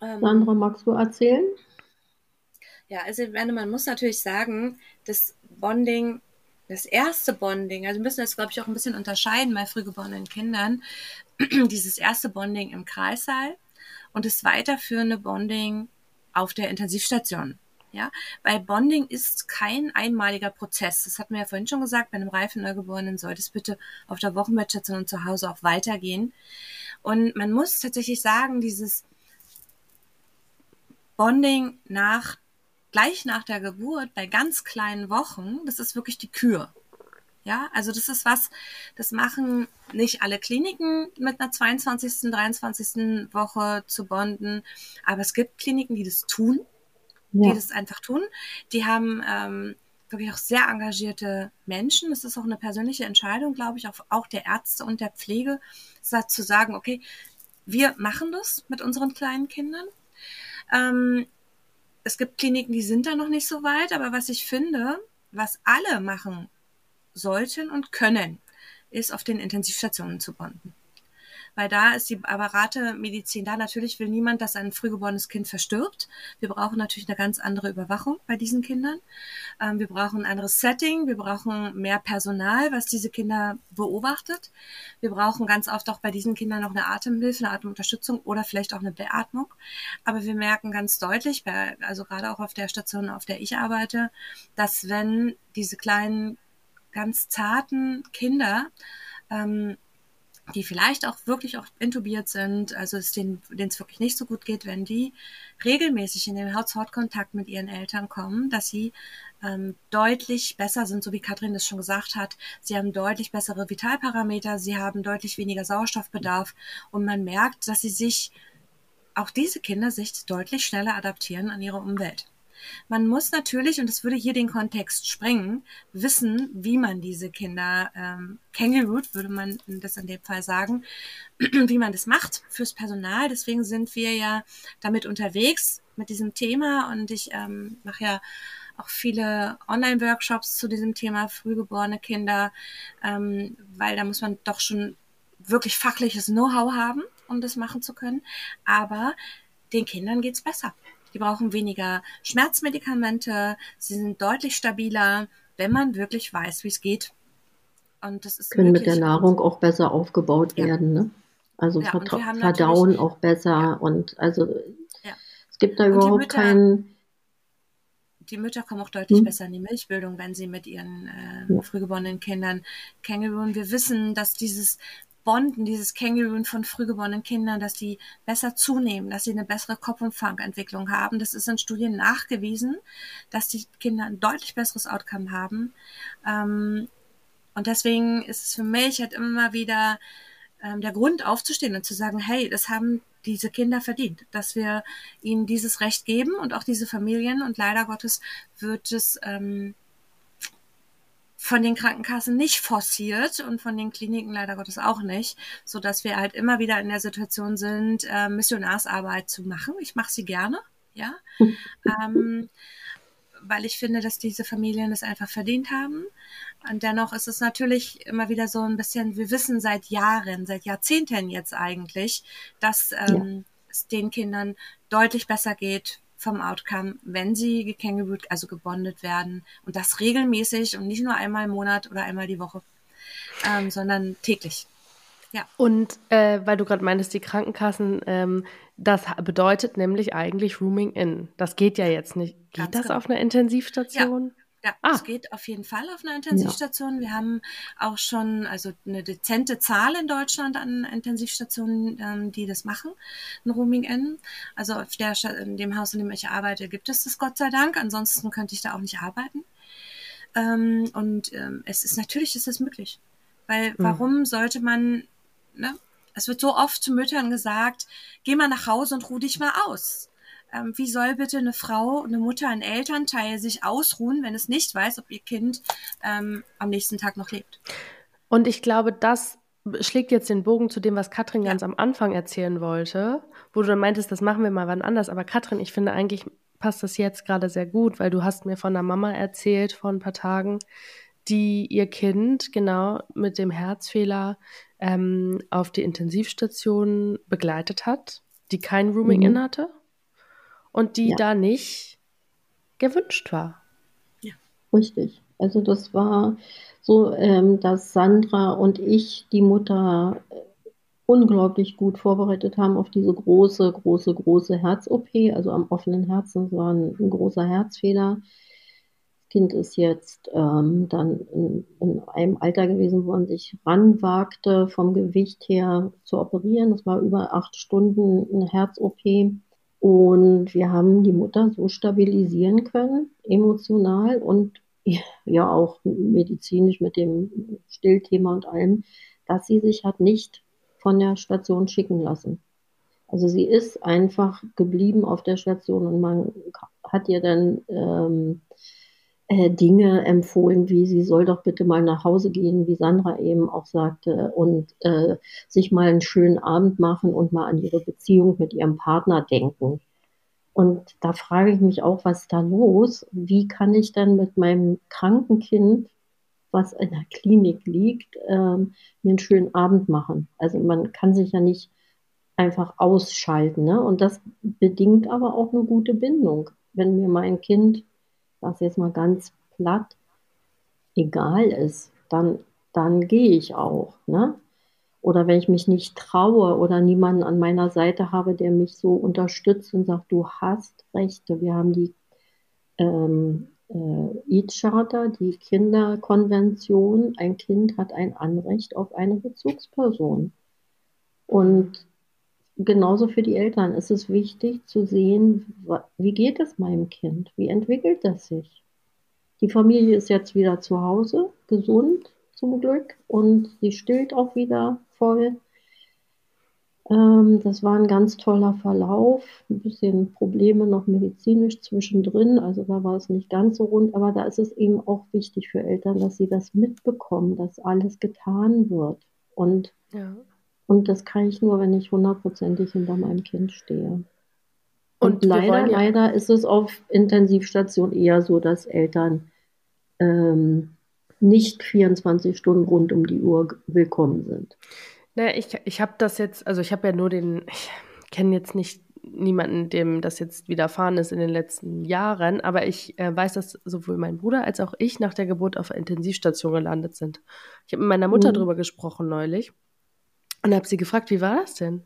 Ähm, Sandra, magst du erzählen? Ja, also man muss natürlich sagen, das Bonding das erste Bonding, also wir müssen das, glaube ich, auch ein bisschen unterscheiden bei frühgeborenen Kindern, dieses erste Bonding im Kreissaal und das weiterführende Bonding auf der Intensivstation. Ja, weil Bonding ist kein einmaliger Prozess. Das hatten wir ja vorhin schon gesagt. Bei einem reifen Neugeborenen sollte es bitte auf der Wochenbettstation und zu Hause auch weitergehen. Und man muss tatsächlich sagen, dieses Bonding nach gleich nach der Geburt bei ganz kleinen Wochen, das ist wirklich die Kür. Ja, also das ist was, das machen nicht alle Kliniken mit einer 22., 23. Woche zu bonden, aber es gibt Kliniken, die das tun, ja. die das einfach tun. Die haben ähm, wirklich auch sehr engagierte Menschen. Es ist auch eine persönliche Entscheidung, glaube ich, auch, auch der Ärzte und der Pflege, zu sagen, okay, wir machen das mit unseren kleinen Kindern. Ähm, es gibt Kliniken, die sind da noch nicht so weit, aber was ich finde, was alle machen sollten und können, ist auf den Intensivstationen zu bonden weil da ist die Apparatemedizin da. Natürlich will niemand, dass ein frühgeborenes Kind verstirbt. Wir brauchen natürlich eine ganz andere Überwachung bei diesen Kindern. Ähm, wir brauchen ein anderes Setting. Wir brauchen mehr Personal, was diese Kinder beobachtet. Wir brauchen ganz oft auch bei diesen Kindern noch eine Atemhilfe, eine Atemunterstützung oder vielleicht auch eine Beatmung. Aber wir merken ganz deutlich, bei, also gerade auch auf der Station, auf der ich arbeite, dass wenn diese kleinen, ganz zarten Kinder ähm, die vielleicht auch wirklich auch intubiert sind, also es denen es wirklich nicht so gut geht, wenn die regelmäßig in den Haut-zu-Haut-Kontakt mit ihren Eltern kommen, dass sie ähm, deutlich besser sind, so wie Katrin das schon gesagt hat. Sie haben deutlich bessere Vitalparameter, sie haben deutlich weniger Sauerstoffbedarf und man merkt, dass sie sich, auch diese Kinder sich deutlich schneller adaptieren an ihre Umwelt. Man muss natürlich, und das würde hier den Kontext sprengen, wissen, wie man diese Kinder ähm, kangaroot, würde man das in dem Fall sagen, wie man das macht fürs Personal. Deswegen sind wir ja damit unterwegs mit diesem Thema und ich ähm, mache ja auch viele Online-Workshops zu diesem Thema frühgeborene Kinder, ähm, weil da muss man doch schon wirklich fachliches Know-how haben, um das machen zu können. Aber den Kindern geht's besser. Die brauchen weniger Schmerzmedikamente. Sie sind deutlich stabiler, wenn man wirklich weiß, wie es geht. Und das ist können mit der Nahrung auch besser aufgebaut ja. werden. Ne? Also ja, verdauen auch besser ja. und also es gibt da überhaupt keinen die Mütter kommen auch deutlich hm. besser in die Milchbildung, wenn sie mit ihren äh, frühgeborenen Kindern känguruen. Wir wissen, dass dieses Bonden, dieses Känguruen von frühgeborenen Kindern, dass die besser zunehmen, dass sie eine bessere Kopfumfangentwicklung haben. Das ist in Studien nachgewiesen, dass die Kinder ein deutlich besseres Outcome haben. Ähm, und deswegen ist es für mich halt immer wieder ähm, der Grund aufzustehen und zu sagen, hey, das haben diese Kinder verdient, dass wir ihnen dieses Recht geben und auch diese Familien. Und leider Gottes wird es ähm, von den Krankenkassen nicht forciert und von den Kliniken leider Gottes auch nicht, so dass wir halt immer wieder in der Situation sind, äh, Missionarsarbeit zu machen. Ich mache sie gerne, ja, ähm, weil ich finde, dass diese Familien es einfach verdient haben. Und dennoch ist es natürlich immer wieder so ein bisschen, wir wissen seit Jahren, seit Jahrzehnten jetzt eigentlich, dass ähm, ja. es den Kindern deutlich besser geht, vom Outcome, wenn sie gekängurut, also gebondet werden. Und das regelmäßig und nicht nur einmal im Monat oder einmal die Woche, ähm, sondern täglich. Ja. Und äh, weil du gerade meintest, die Krankenkassen, ähm, das bedeutet nämlich eigentlich Rooming in. Das geht ja jetzt nicht. Geht Ganz das genau. auf einer Intensivstation? Ja. Ah. es geht auf jeden Fall auf einer Intensivstation. Ja. Wir haben auch schon also eine dezente Zahl in Deutschland an Intensivstationen, ähm, die das machen, ein Rooming in. Also auf der in dem Haus, in dem ich arbeite, gibt es das Gott sei Dank. Ansonsten könnte ich da auch nicht arbeiten. Ähm, und ähm, es ist natürlich ist es möglich. Weil mhm. warum sollte man, ne? Es wird so oft zu Müttern gesagt, geh mal nach Hause und ruh dich mal aus ähm, wie soll bitte eine Frau, eine Mutter, ein Elternteil sich ausruhen, wenn es nicht weiß, ob ihr Kind ähm, am nächsten Tag noch lebt? Und ich glaube, das schlägt jetzt den Bogen zu dem, was Katrin ja. ganz am Anfang erzählen wollte, wo du dann meintest, das machen wir mal wann anders. Aber Katrin, ich finde eigentlich passt das jetzt gerade sehr gut, weil du hast mir von einer Mama erzählt vor ein paar Tagen, die ihr Kind genau mit dem Herzfehler ähm, auf die Intensivstation begleitet hat, die kein Rooming-In mhm. hatte und die ja. da nicht gewünscht war. Ja. Richtig. Also das war so, ähm, dass Sandra und ich, die Mutter, äh, unglaublich gut vorbereitet haben auf diese große, große, große Herz-OP, also am offenen Herzen. Das war ein, ein großer Herzfehler. Das Kind ist jetzt ähm, dann in, in, einem Alter gewesen, wo man sich ranwagte, vom Gewicht her zu operieren. Das war über acht Stunden eine Herz-OP Und wir haben die Mutter so stabilisieren können, emotional und ja auch medizinisch mit dem Stillthema und allem, dass sie sich hat nicht von der Station schicken lassen. Also sie ist einfach geblieben auf der Station und man hat ihr dann ähm, äh, Dinge empfohlen, wie sie soll doch bitte mal nach Hause gehen, wie Sandra eben auch sagte, und äh, sich mal einen schönen Abend machen und mal an ihre Beziehung mit ihrem Partner denken. Und da frage ich mich auch, was ist da los? Wie kann ich dann mit meinem kranken Kind, was in der Klinik liegt, ähm, mir einen schönen Abend machen? Also man kann sich ja nicht einfach ausschalten. Ne? Und das bedingt aber auch eine gute Bindung. Wenn mir mein Kind, das jetzt mal ganz platt, egal ist, dann, dann gehe ich auch. Ne? Oder wenn ich mich nicht traue oder niemanden an meiner Seite habe, der mich so unterstützt und sagt, du hast Rechte. Wir haben die ähm, äh, E-Charter, die Kinderkonvention. Ein Kind hat ein Anrecht auf eine Bezugsperson. Und genauso für die Eltern ist es wichtig zu sehen, wie geht es meinem Kind? Wie entwickelt das sich? Die Familie ist jetzt wieder zu Hause, gesund zum Glück, und sie stillt auch wieder voll. Ähm, das war ein ganz toller Verlauf. Ein bisschen Probleme noch medizinisch zwischendrin, also da war es nicht ganz so rund, aber da ist es eben auch wichtig für Eltern, dass sie das mitbekommen, dass alles getan wird. Und ja. Und das kann ich nur, wenn ich hundertprozentig hinter meinem Kind stehe. Und, und leider, ja leider ist es auf Intensivstation eher so, dass Eltern ähm, nicht 24 Stunden rund um die Uhr willkommen sind. Naja, ich, ich habe das jetzt, also ich habe ja nur den, ich kenne jetzt nicht niemanden, dem das jetzt widerfahren ist in den letzten Jahren, aber ich äh, weiß, dass sowohl mein Bruder als auch ich nach der Geburt auf der Intensivstation gelandet sind. Ich habe mit meiner Mutter mhm. drüber gesprochen neulich. Und habe sie gefragt, wie war das denn?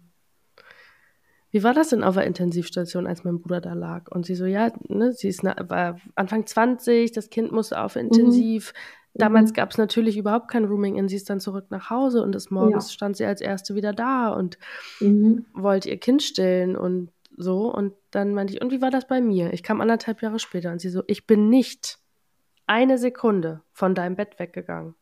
Wie war das denn auf der Intensivstation, als mein Bruder da lag? Und sie so, ja, ne, sie ist war Anfang 20, das Kind musste auf Intensiv. Mhm. Damals mhm. gab es natürlich überhaupt kein Rooming in. Sie ist dann zurück nach Hause und des Morgens ja. stand sie als Erste wieder da und mhm. wollte ihr Kind stillen und so. Und dann meinte ich, und wie war das bei mir? Ich kam anderthalb Jahre später und sie so, ich bin nicht eine Sekunde von deinem Bett weggegangen.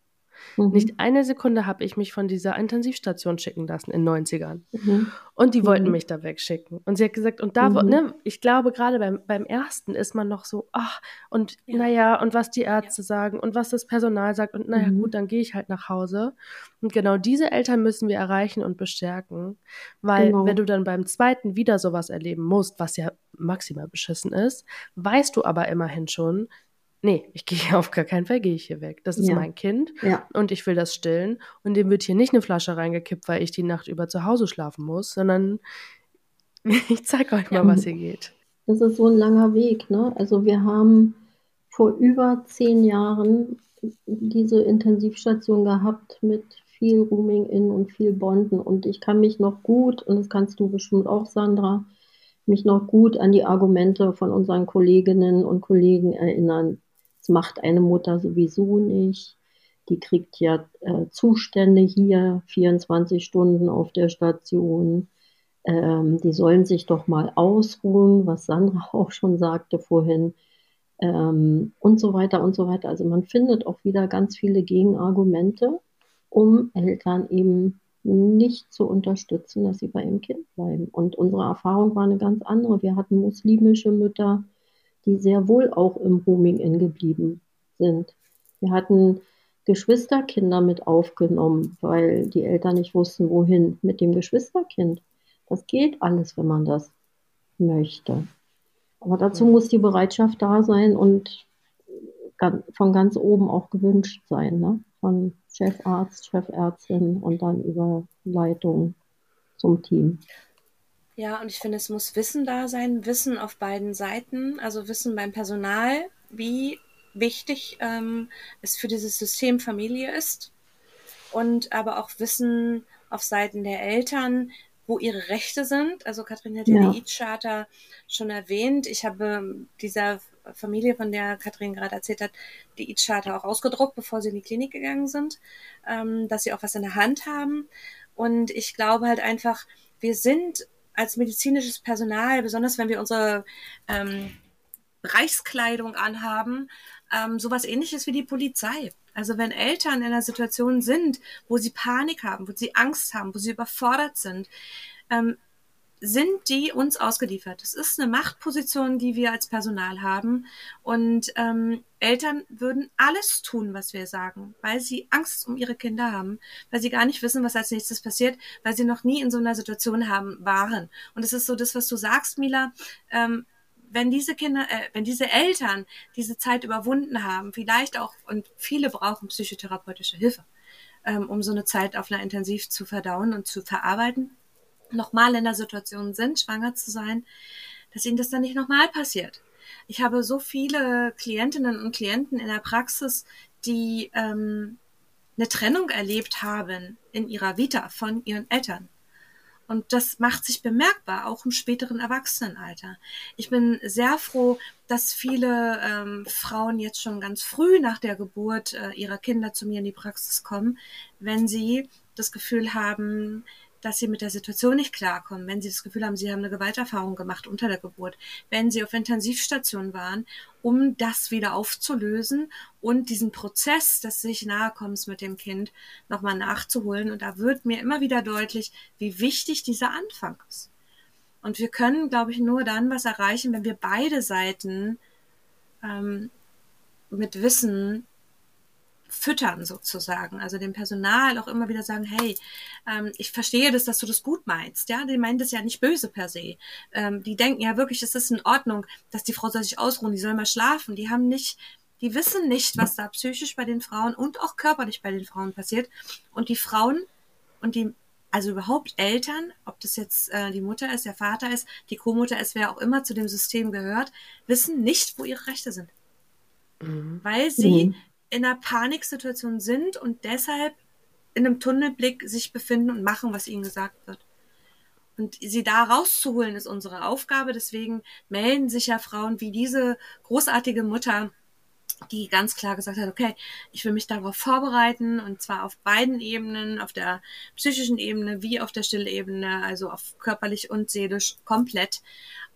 Mhm. Nicht eine Sekunde habe ich mich von dieser Intensivstation schicken lassen in den 90ern. Mhm. Und die wollten mhm. mich da wegschicken. Und sie hat gesagt, und da, mhm. ne, ich glaube, gerade beim, beim ersten ist man noch so, ach, und ja. naja, und was die Ärzte ja. sagen und was das Personal sagt, und naja, mhm. gut, dann gehe ich halt nach Hause. Und genau diese Eltern müssen wir erreichen und bestärken. Weil, genau. wenn du dann beim zweiten wieder sowas erleben musst, was ja maximal beschissen ist, weißt du aber immerhin schon, nee, ich gehe auf gar keinen Fall, gehe ich hier weg. Das ist ja. mein Kind ja. und ich will das stillen. Und dem wird hier nicht eine Flasche reingekippt, weil ich die Nacht über zu Hause schlafen muss, sondern ich zeige euch mal, was hier geht. Das ist so ein langer Weg. Ne? Also wir haben vor über zehn Jahren diese Intensivstation gehabt mit viel Rooming in und viel Bonden. Und ich kann mich noch gut, und das kannst du bestimmt auch, Sandra, mich noch gut an die Argumente von unseren Kolleginnen und Kollegen erinnern, das macht eine Mutter sowieso nicht. Die kriegt ja äh, Zustände hier 24 Stunden auf der Station. Ähm, die sollen sich doch mal ausruhen, was Sandra auch schon sagte vorhin. Ähm, und so weiter und so weiter. Also man findet auch wieder ganz viele Gegenargumente, um Eltern eben nicht zu unterstützen, dass sie bei ihrem Kind bleiben. Und unsere Erfahrung war eine ganz andere. Wir hatten muslimische Mütter, die sehr wohl auch im Rooming-In geblieben sind. Wir hatten Geschwisterkinder mit aufgenommen, weil die Eltern nicht wussten, wohin mit dem Geschwisterkind. Das geht alles, wenn man das möchte. Aber dazu muss die Bereitschaft da sein und von ganz oben auch gewünscht sein, ne? von Chefarzt, Chefärztin und dann über Leitung zum Team. Ja, und ich finde, es muss Wissen da sein, Wissen auf beiden Seiten, also Wissen beim Personal, wie wichtig ähm, es für dieses System Familie ist und aber auch Wissen auf Seiten der Eltern, wo ihre Rechte sind. Also Katrin hat ja, die E-Charter schon erwähnt. Ich habe dieser Familie, von der Katrin gerade erzählt hat, die E-Charter auch ausgedruckt, bevor sie in die Klinik gegangen sind, ähm, dass sie auch was in der Hand haben. Und ich glaube halt einfach, wir sind als medizinisches Personal, besonders wenn wir unsere ähm, Reichskleidung anhaben, ähm, sowas ähnliches wie die Polizei. Also wenn Eltern in einer Situation sind, wo sie Panik haben, wo sie Angst haben, wo sie überfordert sind, ähm, sind die uns ausgeliefert. Das ist eine Machtposition, die wir als Personal haben. Und ähm, Eltern würden alles tun, was wir sagen, weil sie Angst um ihre Kinder haben, weil sie gar nicht wissen, was als nächstes passiert, weil sie noch nie in so einer Situation haben waren. Und es ist so das, was du sagst, Mila. Ähm, wenn diese Kinder, äh, wenn diese Eltern diese Zeit überwunden haben, vielleicht auch, und viele brauchen psychotherapeutische Hilfe, ähm, um so eine Zeit auf einer Intensiv zu verdauen und zu verarbeiten, nochmal in der Situation sind, schwanger zu sein, dass ihnen das dann nicht nochmal passiert. Ich habe so viele Klientinnen und Klienten in der Praxis, die ähm, eine Trennung erlebt haben in ihrer Vita von ihren Eltern. Und das macht sich bemerkbar, auch im späteren Erwachsenenalter. Ich bin sehr froh, dass viele ähm, Frauen jetzt schon ganz früh nach der Geburt äh, ihrer Kinder zu mir in die Praxis kommen, wenn sie das Gefühl haben, dass sie mit der Situation nicht klarkommen, wenn sie das Gefühl haben, sie haben eine Gewalterfahrung gemacht unter der Geburt, wenn sie auf Intensivstation waren, um das wieder aufzulösen und diesen Prozess des sich Nahekommens mit dem Kind nochmal nachzuholen. Und da wird mir immer wieder deutlich, wie wichtig dieser Anfang ist. Und wir können, glaube ich, nur dann was erreichen, wenn wir beide Seiten ähm, mit Wissen füttern sozusagen, also dem Personal auch immer wieder sagen, hey, ähm, ich verstehe das, dass du das gut meinst, ja, die meinen das ja nicht böse per se, ähm, die denken ja wirklich, es ist in Ordnung, dass die Frau soll sich ausruhen, die soll mal schlafen, die haben nicht, die wissen nicht, was da psychisch bei den Frauen und auch körperlich bei den Frauen passiert. Und die Frauen und die also überhaupt Eltern, ob das jetzt äh, die Mutter ist, der Vater ist, die Co-Mutter ist, wer auch immer zu dem System gehört, wissen nicht, wo ihre Rechte sind. Mhm. Weil sie mhm in einer Paniksituation sind und deshalb in einem Tunnelblick sich befinden und machen, was ihnen gesagt wird. Und sie da rauszuholen, ist unsere Aufgabe. Deswegen melden sich ja Frauen wie diese großartige Mutter, die ganz klar gesagt hat, okay, ich will mich darauf vorbereiten und zwar auf beiden Ebenen, auf der psychischen Ebene wie auf der Stillebene, also auf körperlich und seelisch komplett.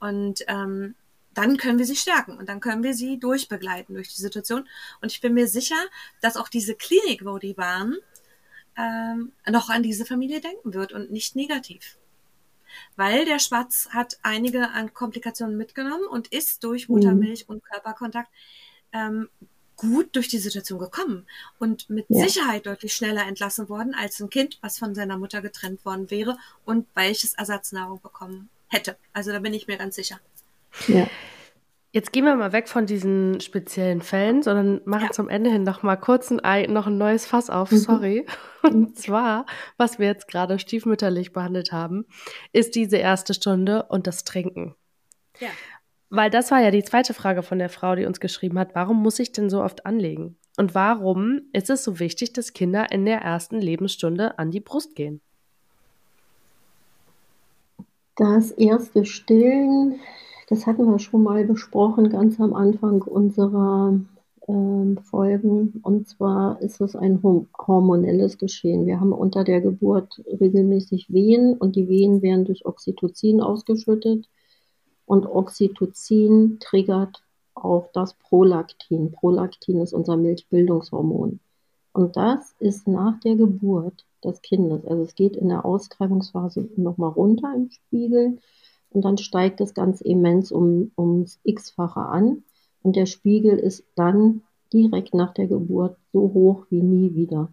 Und ähm, dann können wir sie stärken und dann können wir sie durchbegleiten durch die Situation. Und ich bin mir sicher, dass auch diese Klinik, wo die waren, ähm, noch an diese Familie denken wird und nicht negativ. Weil der Spatz hat einige an Komplikationen mitgenommen und ist durch Muttermilch mhm. und Körperkontakt ähm, gut durch die Situation gekommen und mit ja. Sicherheit deutlich schneller entlassen worden als ein Kind, was von seiner Mutter getrennt worden wäre und welches Ersatznahrung bekommen hätte. Also da bin ich mir ganz sicher. Ja. Jetzt gehen wir mal weg von diesen speziellen Fällen, sondern machen ja. zum Ende hin noch mal kurz ein, noch ein neues Fass auf, mhm. sorry. Und zwar, was wir jetzt gerade stiefmütterlich behandelt haben, ist diese erste Stunde und das Trinken. Ja. Weil das war ja die zweite Frage von der Frau, die uns geschrieben hat, warum muss ich denn so oft anlegen? Und warum ist es so wichtig, dass Kinder in der ersten Lebensstunde an die Brust gehen? Das erste Stillen das hatten wir schon mal besprochen, ganz am Anfang unserer äh, Folgen. Und zwar ist es ein hormonelles Geschehen. Wir haben unter der Geburt regelmäßig Wehen und die Wehen werden durch Oxytocin ausgeschüttet. Und Oxytocin triggert auch das Prolaktin. Prolaktin ist unser Milchbildungshormon. Und das ist nach der Geburt des Kindes. Also es geht in der Auskreibungsphase nochmal runter im Spiegel und dann steigt das ganz immens um, ums x-fache an und der Spiegel ist dann direkt nach der Geburt so hoch wie nie wieder.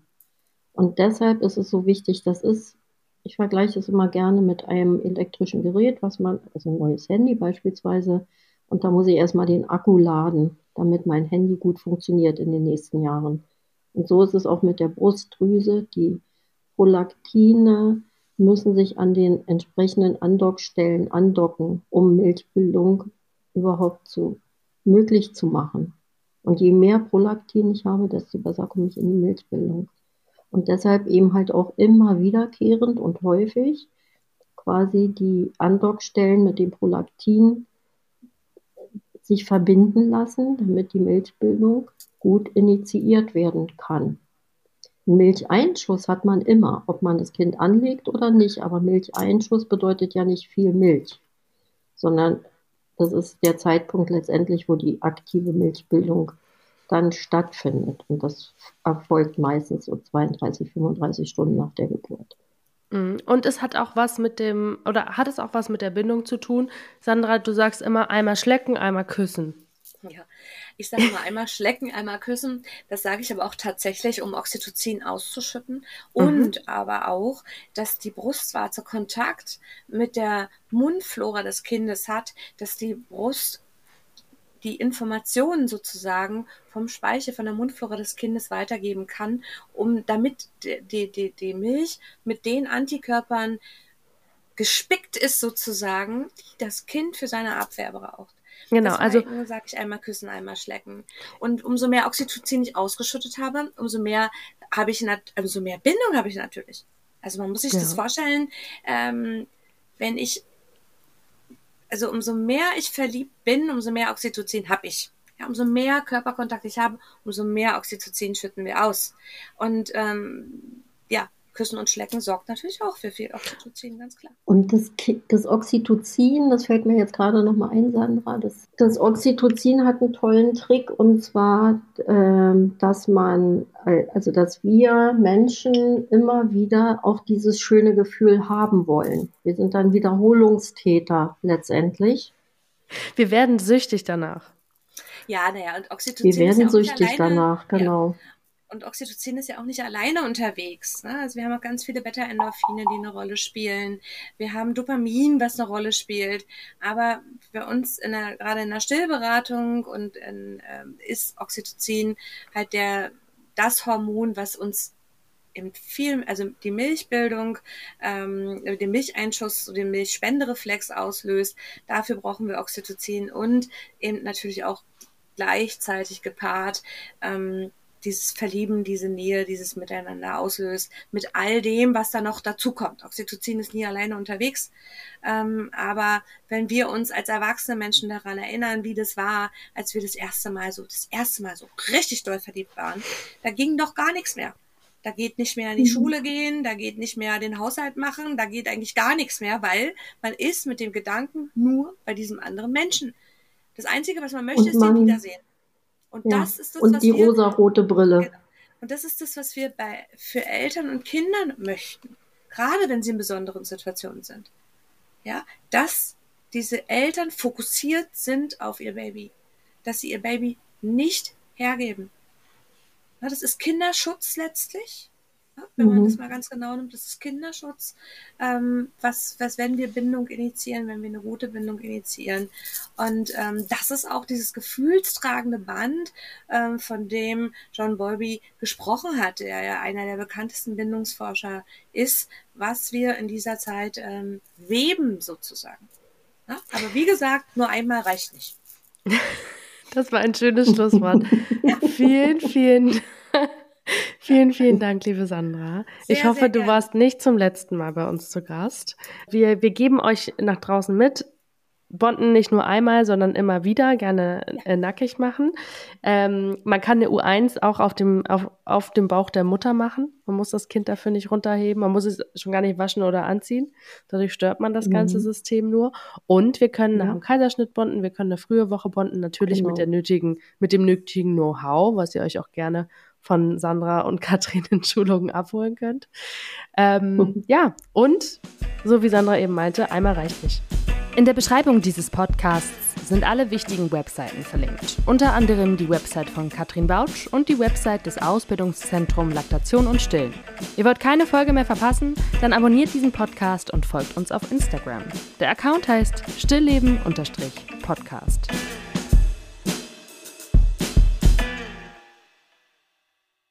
Und deshalb ist es so wichtig, das ist, ich vergleiche es immer gerne mit einem elektrischen Gerät, was man, also ein neues Handy beispielsweise, und da muss ich erstmal den Akku laden, damit mein Handy gut funktioniert in den nächsten Jahren. Und so ist es auch mit der Brustdrüse. Die Prolaktine müssen sich an den entsprechenden Andockstellen andocken, um Milchbildung überhaupt zu, möglich zu machen. Und je mehr Prolaktin ich habe, desto besser komme ich in die Milchbildung. Und deshalb eben halt auch immer wiederkehrend und häufig quasi die Andockstellen mit dem Prolaktin sich verbinden lassen, damit die Milchbildung gut initiiert werden kann. Milcheinschuss hat man immer, ob man das Kind anlegt oder nicht. Aber Milcheinschuss bedeutet ja nicht viel Milch, sondern das ist der Zeitpunkt letztendlich, wo die aktive Milchbildung dann stattfindet. Und das erfolgt meistens so 32, 35 Stunden nach der Geburt. Mhm. Und es hat auch was mit dem, oder hat es auch was mit der Bindung zu tun? Sandra, du sagst immer einmal schlecken, einmal küssen. Ja, ich sage mal einmal schlecken, einmal küssen. Das sage ich aber auch tatsächlich, um Oxytocin auszuschütten. Mhm. Und mhm. aber auch, dass die Brustwarze Kontakt mit der Mundflora des Kindes hat, dass die Brust die Informationen sozusagen vom Speichel, von der Mundflora des Kindes weitergeben kann, um damit die, die, die Milch mit den Antikörpern gespickt ist sozusagen, die das Kind für seine Abwehr braucht. Genau, also sage ich einmal küssen, einmal schlecken. Und umso mehr Oxytocin ich ausgeschüttet habe, umso mehr habe ich, umso mehr Bindung habe ich natürlich. Also man muss sich ja. das vorstellen, ähm, wenn ich also umso mehr ich verliebt bin, umso mehr Oxytocin habe ich. Ja, umso mehr Körperkontakt ich habe, umso mehr Oxytocin schütten wir aus. Und ähm, ja, Küssen und Schlecken sorgt natürlich auch für viel Oxytocin, ganz klar. Und das, das Oxytocin, das fällt mir jetzt gerade nochmal ein, Sandra, das, das Oxytocin hat einen tollen Trick und zwar, ähm, dass man, also dass wir Menschen immer wieder auch dieses schöne Gefühl haben wollen. Wir sind dann Wiederholungstäter letztendlich. Wir werden süchtig danach. Ja, naja, und Oxytocin. Wir werden ja süchtig alleine, danach, genau. Ja. Und Oxytocin ist ja auch nicht alleine unterwegs. Ne? Also wir haben auch ganz viele Beta-Endorphine, die eine Rolle spielen. Wir haben Dopamin, was eine Rolle spielt. Aber für uns in der, gerade in der Stillberatung und in, ähm, ist Oxytocin halt der das Hormon, was uns im viel, also die Milchbildung, ähm, den Milcheinschuss, den Milchspendereflex auslöst. Dafür brauchen wir Oxytocin und eben natürlich auch gleichzeitig gepaart ähm, dieses Verlieben, diese Nähe, dieses Miteinander auslöst, mit all dem, was da noch dazukommt. Oxytocin ist nie alleine unterwegs, ähm, aber wenn wir uns als erwachsene Menschen daran erinnern, wie das war, als wir das erste Mal so, das erste Mal so richtig doll verliebt waren, da ging doch gar nichts mehr. Da geht nicht mehr in die mhm. Schule gehen, da geht nicht mehr den Haushalt machen, da geht eigentlich gar nichts mehr, weil man ist mit dem Gedanken nur bei diesem anderen Menschen. Das Einzige, was man möchte, ist den Wiedersehen. Und ja. das ist das, und was die wir, rosarote Brille. Genau. Und das ist das, was wir bei, für Eltern und Kindern möchten. Gerade wenn sie in besonderen Situationen sind. Ja, dass diese Eltern fokussiert sind auf ihr Baby. Dass sie ihr Baby nicht hergeben. Ja, das ist Kinderschutz letztlich. Ja, wenn mhm. man das mal ganz genau nimmt, das ist Kinderschutz. Ähm, was, was, wenn wir Bindung initiieren, wenn wir eine gute Bindung initiieren. Und ähm, das ist auch dieses gefühlstragende Band, ähm, von dem John Bowlby gesprochen hat, der ja einer der bekanntesten Bindungsforscher ist, was wir in dieser Zeit ähm, weben sozusagen. Ja? Aber wie gesagt, nur einmal reicht nicht. Das war ein schönes Schlusswort. ja. Vielen, vielen Vielen, vielen Dank, liebe Sandra. Sehr, ich hoffe, du warst nicht zum letzten Mal bei uns zu Gast. Wir, wir geben euch nach draußen mit, Bonden nicht nur einmal, sondern immer wieder gerne äh, nackig machen. Ähm, man kann eine U1 auch auf dem, auf, auf dem Bauch der Mutter machen. Man muss das Kind dafür nicht runterheben. Man muss es schon gar nicht waschen oder anziehen. Dadurch stört man das mhm. ganze System nur. Und wir können ja. nach dem Kaiserschnitt bonden. Wir können eine frühe Woche bonden. Natürlich genau. mit der nötigen, mit dem nötigen Know-how, was ihr euch auch gerne von Sandra und Katrin in Schulungen abholen könnt. Ähm, ja, und so wie Sandra eben meinte, einmal reicht nicht. In der Beschreibung dieses Podcasts sind alle wichtigen Webseiten verlinkt. Unter anderem die Website von Katrin Bautsch und die Website des Ausbildungszentrums Laktation und Stillen. Ihr wollt keine Folge mehr verpassen? Dann abonniert diesen Podcast und folgt uns auf Instagram. Der Account heißt stillleben-podcast.